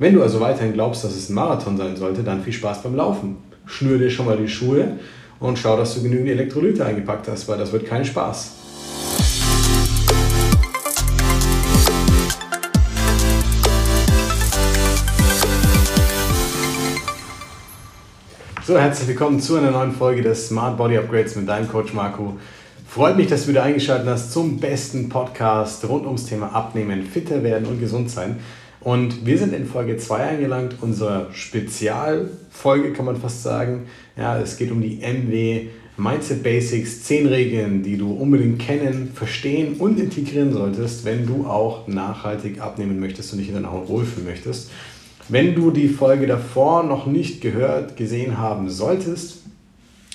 Wenn du also weiterhin glaubst, dass es ein Marathon sein sollte, dann viel Spaß beim Laufen. Schnür dir schon mal die Schuhe und schau, dass du genügend Elektrolyte eingepackt hast, weil das wird kein Spaß. So, herzlich willkommen zu einer neuen Folge des Smart Body Upgrades mit deinem Coach Marco. Freut mich, dass du wieder eingeschaltet hast zum besten Podcast rund ums Thema Abnehmen, fitter werden und gesund sein. Und wir sind in Folge 2 angelangt, unserer Spezialfolge kann man fast sagen. Ja, es geht um die MW Mindset Basics, 10 Regeln, die du unbedingt kennen, verstehen und integrieren solltest, wenn du auch nachhaltig abnehmen möchtest und dich in deiner Haut wohlfühlen möchtest. Wenn du die Folge davor noch nicht gehört, gesehen haben solltest,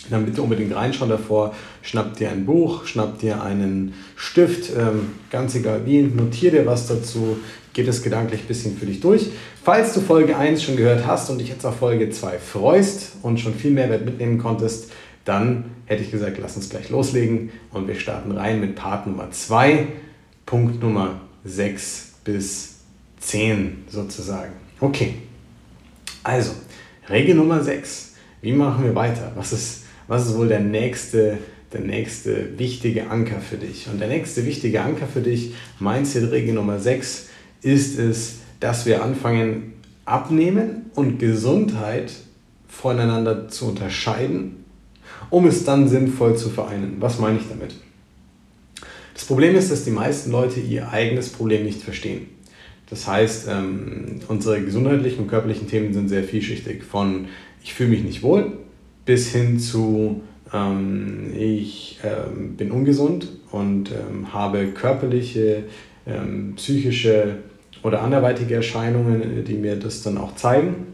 dann bitte unbedingt reinschauen davor. Schnapp dir ein Buch, schnapp dir einen Stift, ähm, ganz egal wie, notier dir was dazu, geht es gedanklich ein bisschen für dich durch. Falls du Folge 1 schon gehört hast und dich jetzt auf Folge 2 freust und schon viel Mehrwert mitnehmen konntest, dann hätte ich gesagt, lass uns gleich loslegen und wir starten rein mit Part Nummer 2, Punkt Nummer 6 bis 10 sozusagen. Okay, also Regel Nummer 6. Wie machen wir weiter? Was ist was ist wohl der nächste, der nächste wichtige Anker für dich? Und der nächste wichtige Anker für dich, Mindset-Regel Nummer 6, ist es, dass wir anfangen, Abnehmen und Gesundheit voneinander zu unterscheiden, um es dann sinnvoll zu vereinen. Was meine ich damit? Das Problem ist, dass die meisten Leute ihr eigenes Problem nicht verstehen. Das heißt, ähm, unsere gesundheitlichen und körperlichen Themen sind sehr vielschichtig. Von ich fühle mich nicht wohl bis hin zu ähm, ich ähm, bin ungesund und ähm, habe körperliche, ähm, psychische oder anderweitige Erscheinungen, die mir das dann auch zeigen.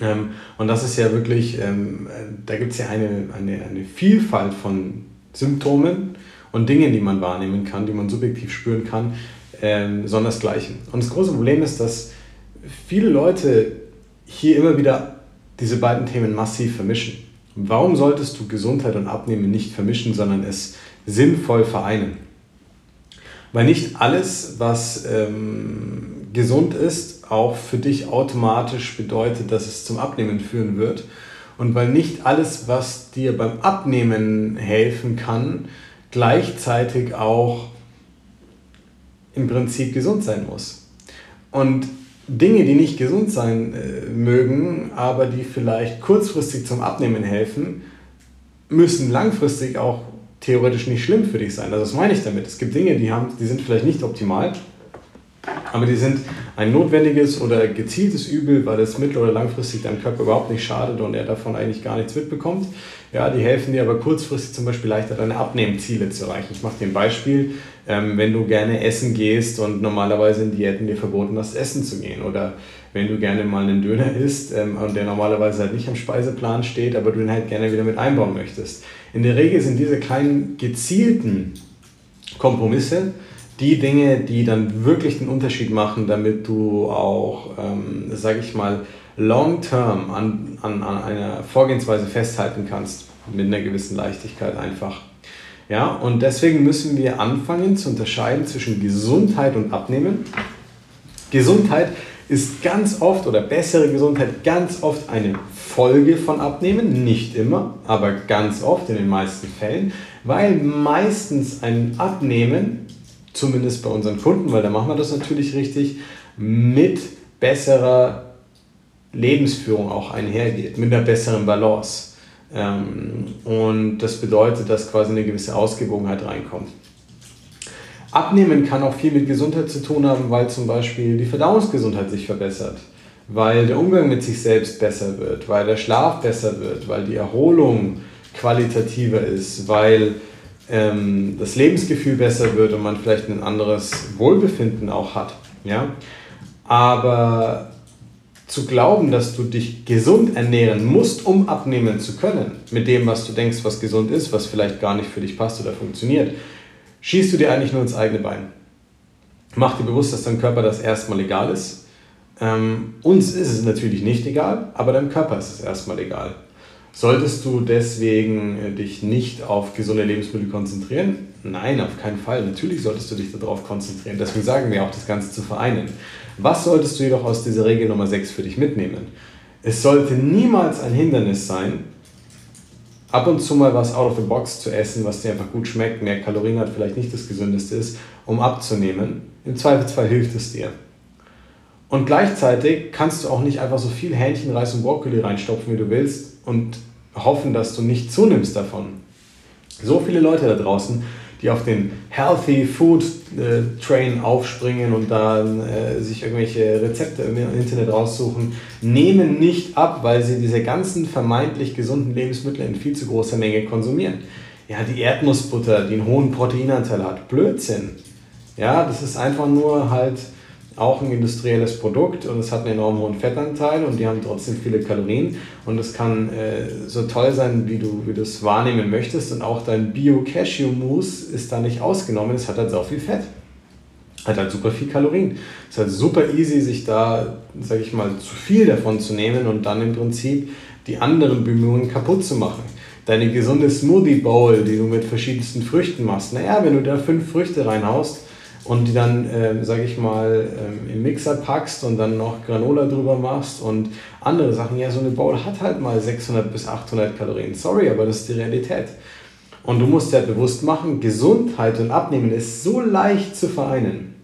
Ähm, und das ist ja wirklich, ähm, da gibt es ja eine, eine, eine Vielfalt von Symptomen und Dingen, die man wahrnehmen kann, die man subjektiv spüren kann, ähm, sondersgleichen. Und das große Problem ist, dass viele Leute hier immer wieder diese beiden Themen massiv vermischen. Warum solltest du Gesundheit und Abnehmen nicht vermischen, sondern es sinnvoll vereinen? Weil nicht alles, was ähm, gesund ist, auch für dich automatisch bedeutet, dass es zum Abnehmen führen wird. Und weil nicht alles, was dir beim Abnehmen helfen kann, gleichzeitig auch im Prinzip gesund sein muss. Und Dinge, die nicht gesund sein äh, mögen, aber die vielleicht kurzfristig zum Abnehmen helfen, müssen langfristig auch theoretisch nicht schlimm für dich sein. Also das meine ich damit. Es gibt Dinge, die, haben, die sind vielleicht nicht optimal, aber die sind ein notwendiges oder gezieltes Übel, weil es mittel- oder langfristig deinem Körper überhaupt nicht schadet und er davon eigentlich gar nichts mitbekommt. Ja, die helfen dir aber kurzfristig zum Beispiel leichter deine Abnehmziele zu erreichen. Ich mache dir ein Beispiel. Ähm, wenn du gerne essen gehst und normalerweise in Diäten dir verboten hast, essen zu gehen oder wenn du gerne mal einen Döner isst ähm, und der normalerweise halt nicht am Speiseplan steht, aber du den halt gerne wieder mit einbauen möchtest. In der Regel sind diese kleinen gezielten Kompromisse die Dinge, die dann wirklich den Unterschied machen, damit du auch, ähm, sage ich mal, long-term an, an, an einer Vorgehensweise festhalten kannst, mit einer gewissen Leichtigkeit einfach. Ja, und deswegen müssen wir anfangen zu unterscheiden zwischen Gesundheit und Abnehmen. Gesundheit ist ganz oft oder bessere Gesundheit ganz oft eine Folge von Abnehmen, nicht immer, aber ganz oft in den meisten Fällen, weil meistens ein Abnehmen, zumindest bei unseren Kunden, weil da machen wir das natürlich richtig, mit besserer Lebensführung auch einhergeht, mit einer besseren Balance. Ähm, und das bedeutet, dass quasi eine gewisse Ausgewogenheit reinkommt. Abnehmen kann auch viel mit Gesundheit zu tun haben, weil zum Beispiel die Verdauungsgesundheit sich verbessert, weil der Umgang mit sich selbst besser wird, weil der Schlaf besser wird, weil die Erholung qualitativer ist, weil ähm, das Lebensgefühl besser wird und man vielleicht ein anderes Wohlbefinden auch hat. Ja? Aber zu glauben, dass du dich gesund ernähren musst, um abnehmen zu können, mit dem, was du denkst, was gesund ist, was vielleicht gar nicht für dich passt oder funktioniert, schießt du dir eigentlich nur ins eigene Bein. Mach dir bewusst, dass dein Körper das erstmal egal ist. Ähm, uns ist es natürlich nicht egal, aber deinem Körper ist es erstmal egal. Solltest du deswegen äh, dich nicht auf gesunde Lebensmittel konzentrieren? Nein, auf keinen Fall. Natürlich solltest du dich darauf konzentrieren. Deswegen sagen wir auch, das Ganze zu vereinen. Was solltest du jedoch aus dieser Regel Nummer 6 für dich mitnehmen? Es sollte niemals ein Hindernis sein, ab und zu mal was out of the box zu essen, was dir einfach gut schmeckt, mehr Kalorien hat, vielleicht nicht das gesündeste ist, um abzunehmen. Im Zweifelsfall hilft es dir. Und gleichzeitig kannst du auch nicht einfach so viel Hähnchen, Reis und Brokkoli reinstopfen, wie du willst und hoffen, dass du nicht zunimmst davon. So viele Leute da draußen, die auf den Healthy Food äh, Train aufspringen und dann äh, sich irgendwelche Rezepte im Internet raussuchen, nehmen nicht ab, weil sie diese ganzen vermeintlich gesunden Lebensmittel in viel zu großer Menge konsumieren. Ja, die Erdnussbutter, die einen hohen Proteinanteil hat, Blödsinn. Ja, das ist einfach nur halt auch ein industrielles Produkt und es hat einen enorm hohen Fettanteil und die haben trotzdem viele Kalorien und es kann äh, so toll sein, wie du, wie es wahrnehmen möchtest und auch dein Bio-Cashew-Mousse ist da nicht ausgenommen, es hat halt so viel Fett. Hat halt super viel Kalorien. Es ist halt super easy, sich da, sag ich mal, zu viel davon zu nehmen und dann im Prinzip die anderen Bemühungen kaputt zu machen. Deine gesunde Smoothie Bowl, die du mit verschiedensten Früchten machst, naja, wenn du da fünf Früchte reinhaust, und die dann, äh, sage ich mal, ähm, im Mixer packst und dann noch Granola drüber machst und andere Sachen. Ja, so eine Bowl hat halt mal 600 bis 800 Kalorien. Sorry, aber das ist die Realität. Und du musst dir halt bewusst machen, Gesundheit und Abnehmen ist so leicht zu vereinen.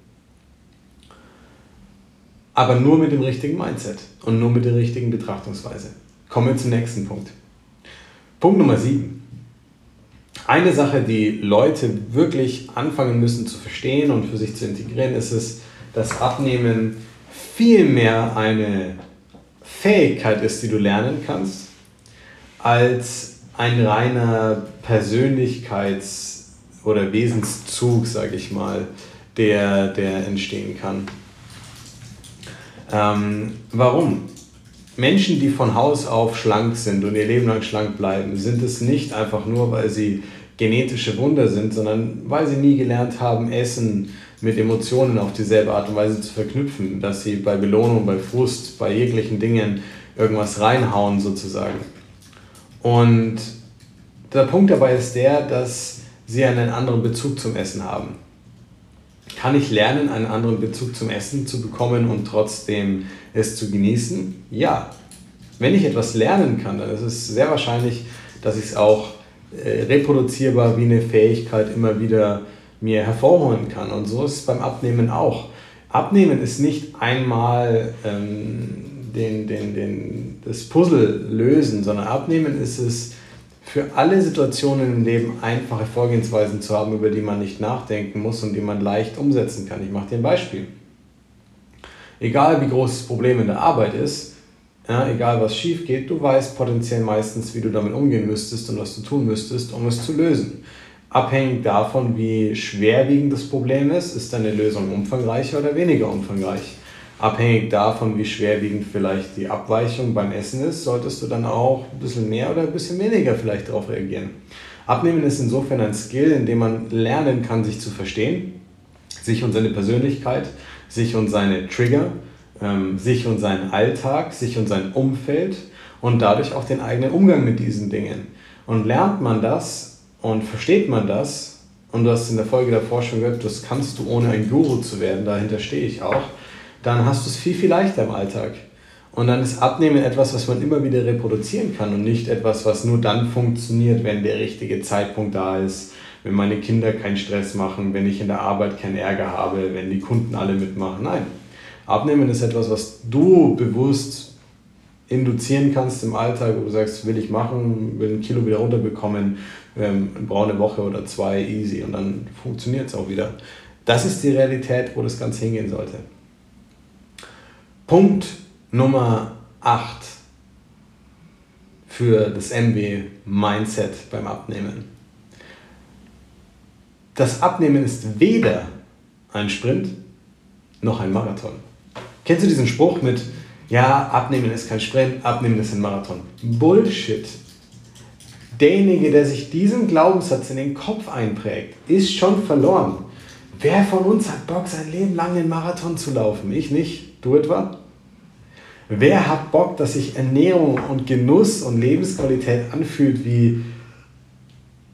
Aber nur mit dem richtigen Mindset und nur mit der richtigen Betrachtungsweise. Kommen wir zum nächsten Punkt. Punkt Nummer 7 eine Sache, die Leute wirklich anfangen müssen zu verstehen und für sich zu integrieren, ist es, dass Abnehmen viel mehr eine Fähigkeit ist, die du lernen kannst, als ein reiner Persönlichkeits- oder Wesenszug, sage ich mal, der, der entstehen kann. Ähm, warum? Menschen, die von Haus auf schlank sind und ihr Leben lang schlank bleiben, sind es nicht einfach nur, weil sie genetische Wunder sind, sondern weil sie nie gelernt haben, Essen mit Emotionen auf dieselbe Art und Weise zu verknüpfen, dass sie bei Belohnung, bei Frust, bei jeglichen Dingen irgendwas reinhauen sozusagen. Und der Punkt dabei ist der, dass sie einen anderen Bezug zum Essen haben. Kann ich lernen, einen anderen Bezug zum Essen zu bekommen und trotzdem es zu genießen? Ja. Wenn ich etwas lernen kann, dann ist es sehr wahrscheinlich, dass ich es auch reproduzierbar wie eine Fähigkeit immer wieder mir hervorholen kann. Und so ist es beim Abnehmen auch. Abnehmen ist nicht einmal ähm, den, den, den, das Puzzle lösen, sondern Abnehmen ist es, für alle Situationen im Leben einfache Vorgehensweisen zu haben, über die man nicht nachdenken muss und die man leicht umsetzen kann. Ich mache dir ein Beispiel. Egal wie groß das Problem in der Arbeit ist, ja, egal was schief geht, du weißt potenziell meistens, wie du damit umgehen müsstest und was du tun müsstest, um es zu lösen. Abhängig davon, wie schwerwiegend das Problem ist, ist deine Lösung umfangreicher oder weniger umfangreich. Abhängig davon, wie schwerwiegend vielleicht die Abweichung beim Essen ist, solltest du dann auch ein bisschen mehr oder ein bisschen weniger vielleicht darauf reagieren. Abnehmen ist insofern ein Skill, in dem man lernen kann, sich zu verstehen, sich und seine Persönlichkeit, sich und seine Trigger, ähm, sich und seinen Alltag, sich und sein Umfeld und dadurch auch den eigenen Umgang mit diesen Dingen. Und lernt man das und versteht man das, und du hast in der Folge davor schon gehört, das kannst du ohne ein Guru zu werden, dahinter stehe ich auch, dann hast du es viel, viel leichter im Alltag. Und dann ist Abnehmen etwas, was man immer wieder reproduzieren kann und nicht etwas, was nur dann funktioniert, wenn der richtige Zeitpunkt da ist, wenn meine Kinder keinen Stress machen, wenn ich in der Arbeit keinen Ärger habe, wenn die Kunden alle mitmachen. Nein, Abnehmen ist etwas, was du bewusst induzieren kannst im Alltag, wo du sagst, will ich machen, will ein Kilo wieder runterbekommen, ähm, brauche eine Woche oder zwei easy und dann funktioniert es auch wieder. Das ist die Realität, wo das Ganze hingehen sollte. Punkt Nummer 8 für das MW Mindset beim Abnehmen. Das Abnehmen ist weder ein Sprint noch ein Marathon. Kennst du diesen Spruch mit, ja, abnehmen ist kein Sprint, abnehmen ist ein Marathon? Bullshit. Derjenige, der sich diesen Glaubenssatz in den Kopf einprägt, ist schon verloren. Wer von uns hat Bock, sein Leben lang einen Marathon zu laufen? Ich nicht. Du etwa? Wer hat Bock, dass sich Ernährung und Genuss und Lebensqualität anfühlt wie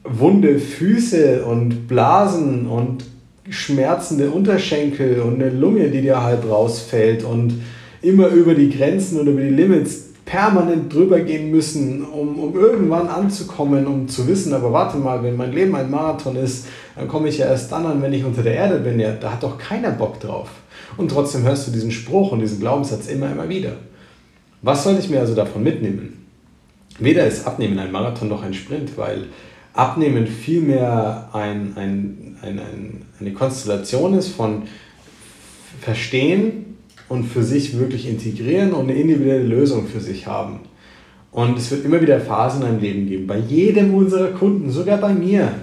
wunde Füße und Blasen und schmerzende Unterschenkel und eine Lunge, die dir halb rausfällt und immer über die Grenzen und über die Limits permanent drüber gehen müssen, um, um irgendwann anzukommen, um zu wissen, aber warte mal, wenn mein Leben ein Marathon ist, dann komme ich ja erst dann an, wenn ich unter der Erde bin. Ja, da hat doch keiner Bock drauf. Und trotzdem hörst du diesen Spruch und diesen Glaubenssatz immer, immer wieder. Was soll ich mir also davon mitnehmen? Weder ist Abnehmen ein Marathon noch ein Sprint, weil Abnehmen vielmehr ein, ein, ein, ein, eine Konstellation ist von Verstehen, und für sich wirklich integrieren und eine individuelle Lösung für sich haben. Und es wird immer wieder Phasen deinem Leben geben, bei jedem unserer Kunden, sogar bei mir.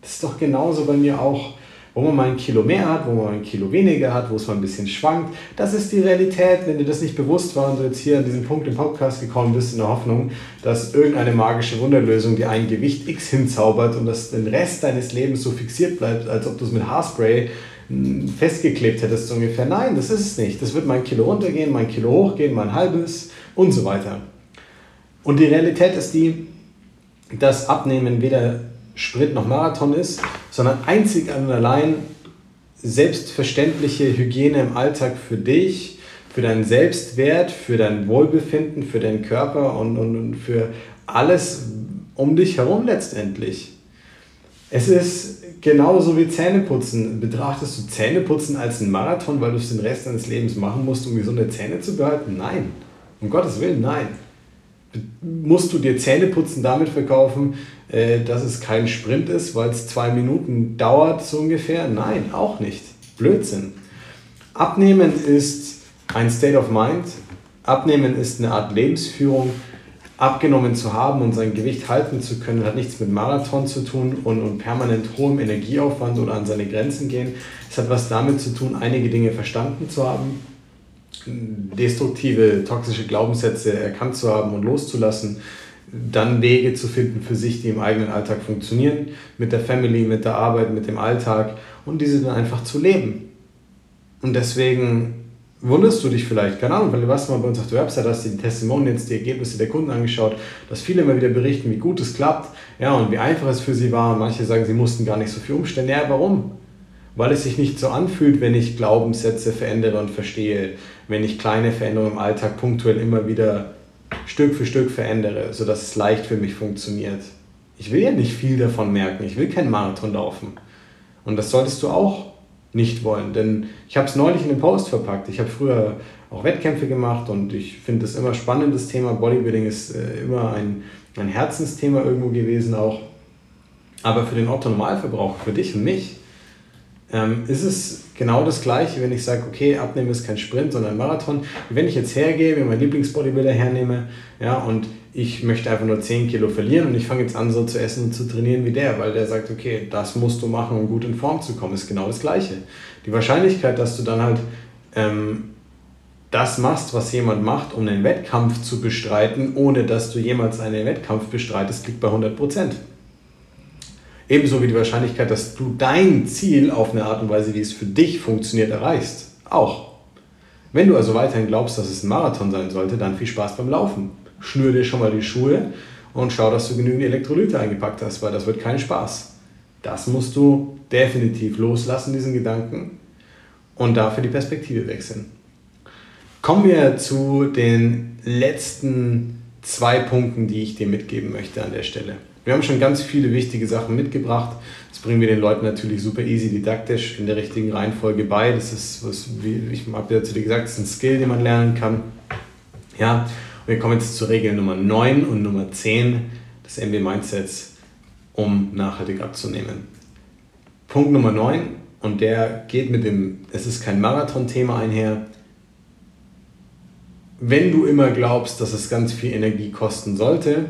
Das ist doch genauso bei mir auch, wo man mal ein Kilo mehr hat, wo man mal ein Kilo weniger hat, wo es mal ein bisschen schwankt. Das ist die Realität. Wenn dir das nicht bewusst war und du jetzt hier an diesen Punkt im Podcast gekommen bist, in der Hoffnung, dass irgendeine magische Wunderlösung dir ein Gewicht X hinzaubert und dass den Rest deines Lebens so fixiert bleibt, als ob du es mit Haarspray festgeklebt hättest, ungefähr. Nein, das ist es nicht. Das wird mein Kilo runtergehen, mein Kilo hochgehen, mein halbes und so weiter. Und die Realität ist die, dass Abnehmen weder Sprint noch Marathon ist, sondern einzig und allein selbstverständliche Hygiene im Alltag für dich, für deinen Selbstwert, für dein Wohlbefinden, für deinen Körper und, und, und für alles um dich herum letztendlich. Es ist Genauso wie Zähneputzen. Betrachtest du Zähneputzen als einen Marathon, weil du es den Rest deines Lebens machen musst, um gesunde Zähne zu behalten? Nein. Um Gottes Willen, nein. Musst du dir Zähneputzen damit verkaufen, äh, dass es kein Sprint ist, weil es zwei Minuten dauert, so ungefähr? Nein, auch nicht. Blödsinn. Abnehmen ist ein State of Mind. Abnehmen ist eine Art Lebensführung abgenommen zu haben und sein Gewicht halten zu können, hat nichts mit Marathon zu tun und, und permanent hohem Energieaufwand oder an seine Grenzen gehen. Es hat was damit zu tun, einige Dinge verstanden zu haben, destruktive, toxische Glaubenssätze erkannt zu haben und loszulassen, dann Wege zu finden für sich, die im eigenen Alltag funktionieren, mit der Family, mit der Arbeit, mit dem Alltag und diese dann einfach zu leben. Und deswegen wunderst du dich vielleicht, keine Ahnung, weil du warst mal bei uns auf der Website, hast die Testimonials, die Ergebnisse der Kunden angeschaut, dass viele immer wieder berichten, wie gut es klappt, ja, und wie einfach es für sie war. Manche sagen, sie mussten gar nicht so viel umstellen. Ja, warum? Weil es sich nicht so anfühlt, wenn ich Glaubenssätze verändere und verstehe, wenn ich kleine Veränderungen im Alltag punktuell immer wieder Stück für Stück verändere, sodass es leicht für mich funktioniert. Ich will ja nicht viel davon merken, ich will keinen Marathon laufen. Und das solltest du auch nicht wollen. Denn ich habe es neulich in den Post verpackt. Ich habe früher auch Wettkämpfe gemacht und ich finde das immer spannend, das Thema. Bodybuilding ist äh, immer ein, ein Herzensthema irgendwo gewesen auch. Aber für den Otto-Normalverbraucher, für dich und mich, ähm, ist es genau das Gleiche, wenn ich sage, okay, Abnehmen ist kein Sprint, sondern ein Marathon. Wenn ich jetzt hergehe, mir meinen Lieblingsbodybuilder hernehme ja, und ich möchte einfach nur 10 Kilo verlieren und ich fange jetzt an, so zu essen und zu trainieren wie der, weil der sagt, okay, das musst du machen, um gut in Form zu kommen, ist genau das Gleiche. Die Wahrscheinlichkeit, dass du dann halt ähm, das machst, was jemand macht, um einen Wettkampf zu bestreiten, ohne dass du jemals einen Wettkampf bestreitest, liegt bei 100 Prozent. Ebenso wie die Wahrscheinlichkeit, dass du dein Ziel auf eine Art und Weise, wie es für dich funktioniert, erreichst. Auch. Wenn du also weiterhin glaubst, dass es ein Marathon sein sollte, dann viel Spaß beim Laufen schnür dir schon mal die Schuhe und schau, dass du genügend Elektrolyte eingepackt hast, weil das wird kein Spaß. Das musst du definitiv loslassen, diesen Gedanken, und dafür die Perspektive wechseln. Kommen wir zu den letzten zwei Punkten, die ich dir mitgeben möchte an der Stelle. Wir haben schon ganz viele wichtige Sachen mitgebracht. Das bringen wir den Leuten natürlich super easy didaktisch in der richtigen Reihenfolge bei. Das ist, was, wie ich habe ja zu dir gesagt, das ist ein Skill, den man lernen kann. Ja, wir kommen jetzt zur Regel Nummer 9 und Nummer 10 des MB Mindsets, um nachhaltig abzunehmen. Punkt Nummer 9 und der geht mit dem, es ist kein Marathon-Thema einher. Wenn du immer glaubst, dass es ganz viel Energie kosten sollte,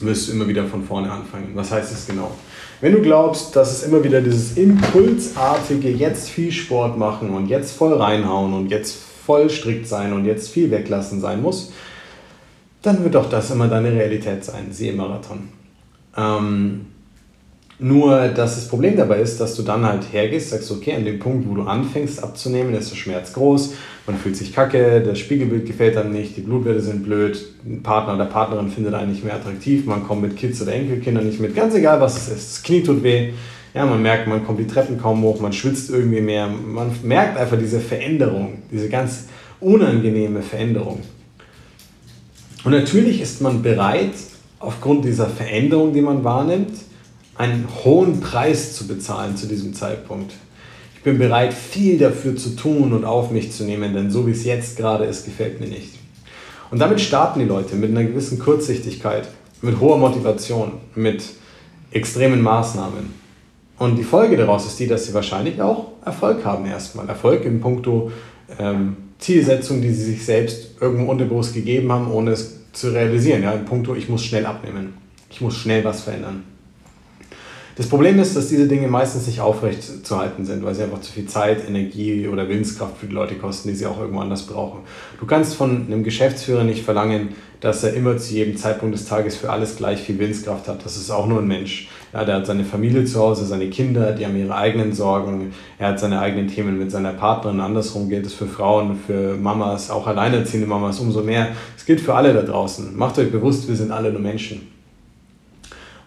wirst du immer wieder von vorne anfangen. Was heißt das genau? Wenn du glaubst, dass es immer wieder dieses impulsartige, jetzt viel Sport machen und jetzt voll reinhauen und jetzt voll strikt sein und jetzt viel weglassen sein muss, dann wird auch das immer deine Realität sein, siehe Marathon. Ähm, Nur, dass das Problem dabei ist, dass du dann halt hergehst, sagst, okay, an dem Punkt, wo du anfängst abzunehmen, ist der Schmerz groß, man fühlt sich kacke, das Spiegelbild gefällt einem nicht, die Blutwerte sind blöd, ein Partner oder Partnerin findet einen nicht mehr attraktiv, man kommt mit Kids oder Enkelkindern nicht mit, ganz egal was es ist, das Knie tut weh, ja, man merkt, man kommt die Treppen kaum hoch, man schwitzt irgendwie mehr, man merkt einfach diese Veränderung, diese ganz unangenehme Veränderung. Und natürlich ist man bereit, aufgrund dieser Veränderung, die man wahrnimmt, einen hohen Preis zu bezahlen zu diesem Zeitpunkt. Ich bin bereit, viel dafür zu tun und auf mich zu nehmen, denn so wie es jetzt gerade ist, gefällt mir nicht. Und damit starten die Leute mit einer gewissen Kurzsichtigkeit, mit hoher Motivation, mit extremen Maßnahmen. Und die Folge daraus ist die, dass sie wahrscheinlich auch Erfolg haben erstmal. Erfolg in puncto ähm, Zielsetzung, die sie sich selbst irgendwo unterbewusst gegeben haben, ohne es zu realisieren. Ja, in puncto, ich muss schnell abnehmen. Ich muss schnell was verändern. Das Problem ist, dass diese Dinge meistens nicht aufrecht zu halten sind, weil sie einfach zu viel Zeit, Energie oder Willenskraft für die Leute kosten, die sie auch irgendwo anders brauchen. Du kannst von einem Geschäftsführer nicht verlangen, dass er immer zu jedem Zeitpunkt des Tages für alles gleich viel Willenskraft hat. Das ist auch nur ein Mensch. Ja, der hat seine Familie zu Hause, seine Kinder, die haben ihre eigenen Sorgen. Er hat seine eigenen Themen mit seiner Partnerin. Andersrum gilt es für Frauen, für Mamas, auch alleinerziehende Mamas umso mehr. Es gilt für alle da draußen. Macht euch bewusst, wir sind alle nur Menschen.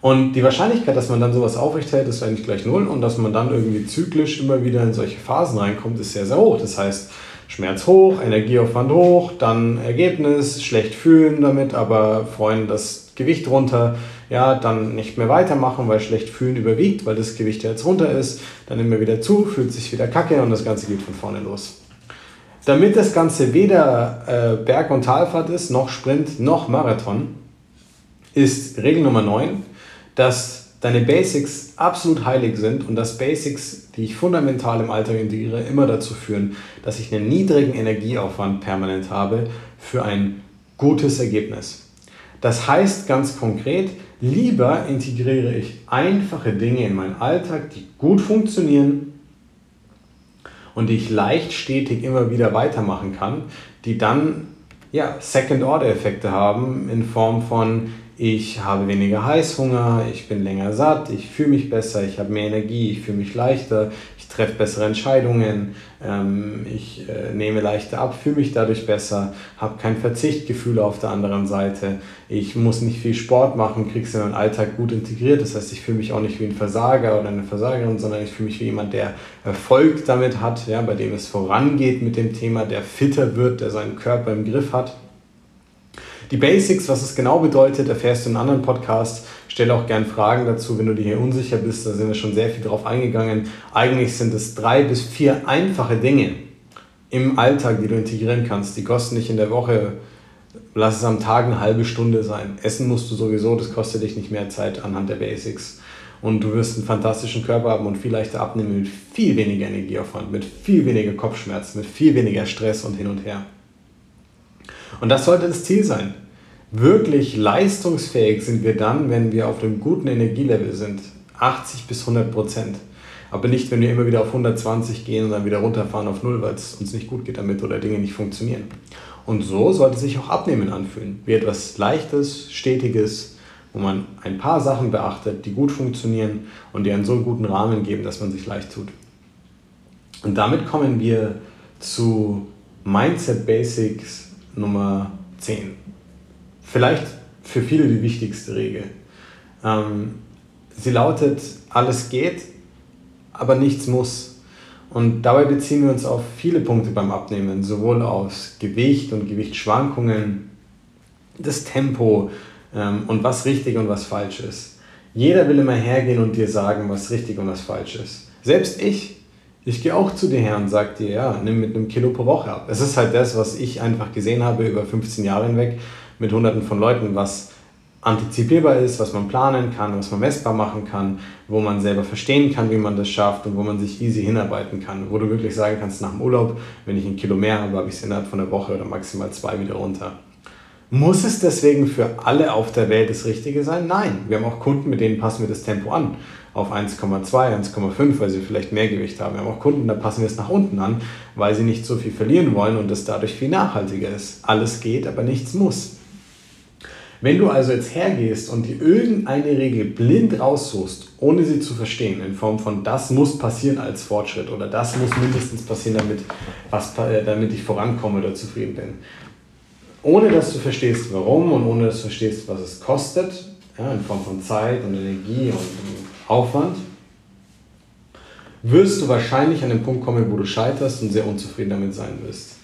Und die Wahrscheinlichkeit, dass man dann sowas aufrechterhält, ist eigentlich gleich null und dass man dann irgendwie zyklisch immer wieder in solche Phasen reinkommt, ist sehr, sehr hoch. Das heißt, Schmerz hoch, Energieaufwand hoch, dann Ergebnis, schlecht fühlen damit, aber freuen das Gewicht runter, ja, dann nicht mehr weitermachen, weil schlecht fühlen überwiegt, weil das Gewicht jetzt runter ist, dann immer wieder zu, fühlt sich wieder kacke und das Ganze geht von vorne los. Damit das Ganze weder äh, Berg- und Talfahrt ist, noch Sprint, noch Marathon, ist Regel Nummer 9, dass deine Basics absolut heilig sind und dass Basics, die ich fundamental im Alltag integriere, immer dazu führen, dass ich einen niedrigen Energieaufwand permanent habe für ein gutes Ergebnis. Das heißt ganz konkret, lieber integriere ich einfache Dinge in meinen Alltag, die gut funktionieren und die ich leicht stetig immer wieder weitermachen kann, die dann ja, Second-Order-Effekte haben in Form von ich habe weniger Heißhunger, ich bin länger satt, ich fühle mich besser, ich habe mehr Energie, ich fühle mich leichter, ich treffe bessere Entscheidungen, ähm, ich äh, nehme leichter ab, fühle mich dadurch besser, habe kein Verzichtgefühl auf der anderen Seite, ich muss nicht viel Sport machen, kriege es in meinen Alltag gut integriert, das heißt, ich fühle mich auch nicht wie ein Versager oder eine Versagerin, sondern ich fühle mich wie jemand, der Erfolg damit hat, ja, bei dem es vorangeht mit dem Thema, der fitter wird, der seinen Körper im Griff hat. Die Basics, was es genau bedeutet, erfährst du in anderen Podcasts. Stelle auch gern Fragen dazu, wenn du dir hier unsicher bist. Da sind wir schon sehr viel drauf eingegangen. Eigentlich sind es drei bis vier einfache Dinge im Alltag, die du integrieren kannst. Die kosten dich in der Woche, lass es am Tag eine halbe Stunde sein. Essen musst du sowieso, das kostet dich nicht mehr Zeit anhand der Basics. Und du wirst einen fantastischen Körper haben und viel leichter abnehmen mit viel weniger Energieaufwand, mit viel weniger Kopfschmerzen, mit viel weniger Stress und hin und her. Und das sollte das Ziel sein. Wirklich leistungsfähig sind wir dann, wenn wir auf einem guten Energielevel sind. 80 bis 100 Prozent. Aber nicht, wenn wir immer wieder auf 120 gehen und dann wieder runterfahren auf 0, weil es uns nicht gut geht damit oder Dinge nicht funktionieren. Und so sollte sich auch Abnehmen anfühlen. Wie etwas Leichtes, Stetiges, wo man ein paar Sachen beachtet, die gut funktionieren und die einen so guten Rahmen geben, dass man sich leicht tut. Und damit kommen wir zu Mindset Basics Nummer 10. Vielleicht für viele die wichtigste Regel. Ähm, sie lautet, alles geht, aber nichts muss. Und dabei beziehen wir uns auf viele Punkte beim Abnehmen, sowohl aus Gewicht und Gewichtsschwankungen, das Tempo ähm, und was richtig und was falsch ist. Jeder will immer hergehen und dir sagen, was richtig und was falsch ist. Selbst ich ich gehe auch zu dir her und sage dir, ja, nimm mit einem Kilo pro Woche ab. Es ist halt das, was ich einfach gesehen habe über 15 Jahre hinweg mit hunderten von Leuten, was antizipierbar ist, was man planen kann, was man messbar machen kann, wo man selber verstehen kann, wie man das schafft und wo man sich easy hinarbeiten kann. Wo du wirklich sagen kannst, nach dem Urlaub, wenn ich ein Kilo mehr habe, habe ich es innerhalb von einer Woche oder maximal zwei wieder runter. Muss es deswegen für alle auf der Welt das Richtige sein? Nein. Wir haben auch Kunden, mit denen passen wir das Tempo an auf 1,2, 1,5, weil sie vielleicht mehr Gewicht haben. Wir haben auch Kunden, da passen wir es nach unten an, weil sie nicht so viel verlieren wollen und es dadurch viel nachhaltiger ist. Alles geht, aber nichts muss. Wenn du also jetzt hergehst und dir irgendeine Regel blind raussuchst, ohne sie zu verstehen, in Form von das muss passieren als Fortschritt oder das muss mindestens passieren, damit, was, äh, damit ich vorankomme oder zufrieden bin, ohne dass du verstehst, warum und ohne dass du verstehst, was es kostet, ja, in Form von Zeit und Energie und Aufwand, wirst du wahrscheinlich an den Punkt kommen, wo du scheiterst und sehr unzufrieden damit sein wirst.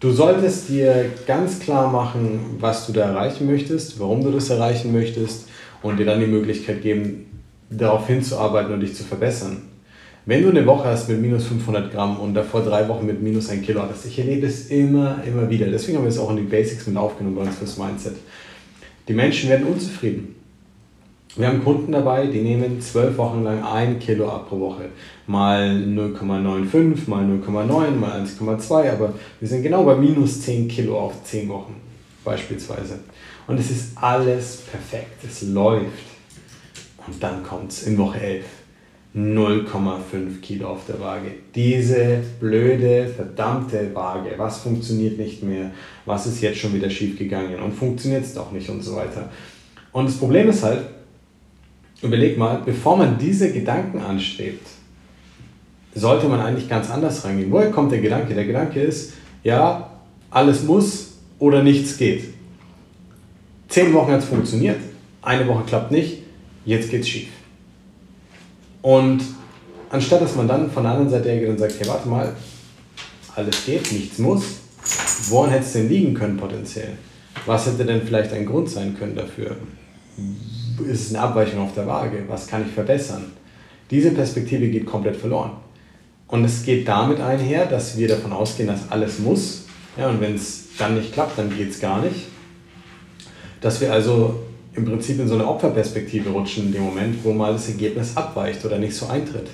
Du solltest dir ganz klar machen, was du da erreichen möchtest, warum du das erreichen möchtest und dir dann die Möglichkeit geben, darauf hinzuarbeiten und dich zu verbessern. Wenn du eine Woche hast mit minus 500 Gramm und davor drei Wochen mit minus 1 Kilo hattest, ich erlebe es immer, immer wieder. Deswegen haben wir es auch in die Basics mit aufgenommen bei uns fürs Mindset. Die Menschen werden unzufrieden. Wir haben Kunden dabei, die nehmen zwölf Wochen lang ein Kilo ab pro Woche. Mal 0,95, mal 0,9, mal 1,2, aber wir sind genau bei minus 10 Kilo auf 10 Wochen beispielsweise. Und es ist alles perfekt, es läuft. Und dann kommt es in Woche 11. 0,5 Kilo auf der Waage. Diese blöde, verdammte Waage. Was funktioniert nicht mehr? Was ist jetzt schon wieder schief gegangen? Und funktioniert es doch nicht und so weiter. Und das Problem ist halt, überleg mal, bevor man diese Gedanken anstrebt, sollte man eigentlich ganz anders rangehen. Woher kommt der Gedanke? Der Gedanke ist, ja, alles muss oder nichts geht. Zehn Wochen hat es funktioniert, eine Woche klappt nicht, jetzt geht es schief. Und anstatt dass man dann von der anderen Seite hergeht und sagt, hey, warte mal, alles geht, nichts muss, woran hätte es denn liegen können potenziell? Was hätte denn vielleicht ein Grund sein können dafür? Ist es eine Abweichung auf der Waage? Was kann ich verbessern? Diese Perspektive geht komplett verloren. Und es geht damit einher, dass wir davon ausgehen, dass alles muss. Ja, und wenn es dann nicht klappt, dann geht es gar nicht. Dass wir also im Prinzip in so eine Opferperspektive rutschen in dem Moment, wo mal das Ergebnis abweicht oder nicht so eintritt.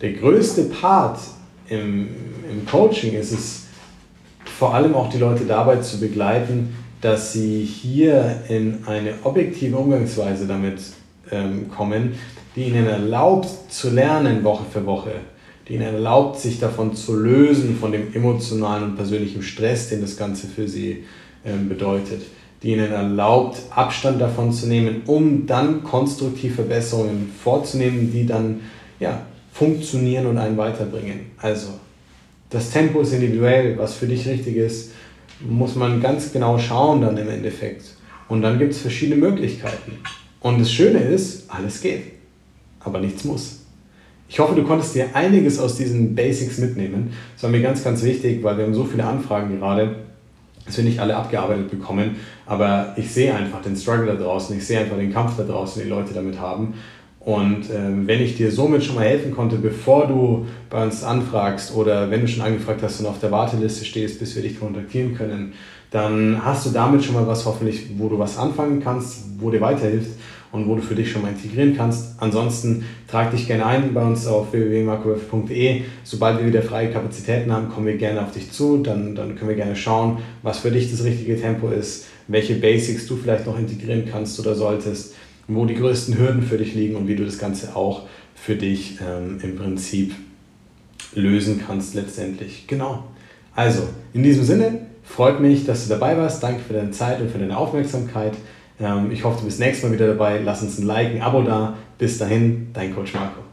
Der größte Part im, im Coaching ist es, vor allem auch die Leute dabei zu begleiten, dass sie hier in eine objektive Umgangsweise damit ähm, kommen, die ihnen erlaubt zu lernen Woche für Woche, die ihnen erlaubt, sich davon zu lösen, von dem emotionalen und persönlichen Stress, den das Ganze für sie ähm, bedeutet, die ihnen erlaubt, Abstand davon zu nehmen, um dann konstruktiv Verbesserungen vorzunehmen, die dann ja, funktionieren und einen weiterbringen. Also, das Tempo ist individuell, was für dich richtig ist muss man ganz genau schauen dann im Endeffekt. Und dann gibt es verschiedene Möglichkeiten. Und das Schöne ist, alles geht, aber nichts muss. Ich hoffe, du konntest dir einiges aus diesen Basics mitnehmen. Das war mir ganz, ganz wichtig, weil wir haben so viele Anfragen gerade, dass wir nicht alle abgearbeitet bekommen. Aber ich sehe einfach den Struggle da draußen, ich sehe einfach den Kampf da draußen, den die Leute damit haben. Und ähm, wenn ich dir somit schon mal helfen konnte, bevor du bei uns anfragst oder wenn du schon angefragt hast und auf der Warteliste stehst, bis wir dich kontaktieren können, dann hast du damit schon mal was hoffentlich, wo du was anfangen kannst, wo dir weiterhilft und wo du für dich schon mal integrieren kannst. Ansonsten trag dich gerne ein bei uns auf www.markowölf.de. Sobald wir wieder freie Kapazitäten haben, kommen wir gerne auf dich zu. Dann, dann können wir gerne schauen, was für dich das richtige Tempo ist, welche Basics du vielleicht noch integrieren kannst oder solltest wo die größten Hürden für dich liegen und wie du das Ganze auch für dich ähm, im Prinzip lösen kannst letztendlich. Genau. Also, in diesem Sinne, freut mich, dass du dabei warst. Danke für deine Zeit und für deine Aufmerksamkeit. Ähm, ich hoffe, du bist nächstes Mal wieder dabei. Lass uns ein Like, ein Abo da. Bis dahin, dein Coach Marco.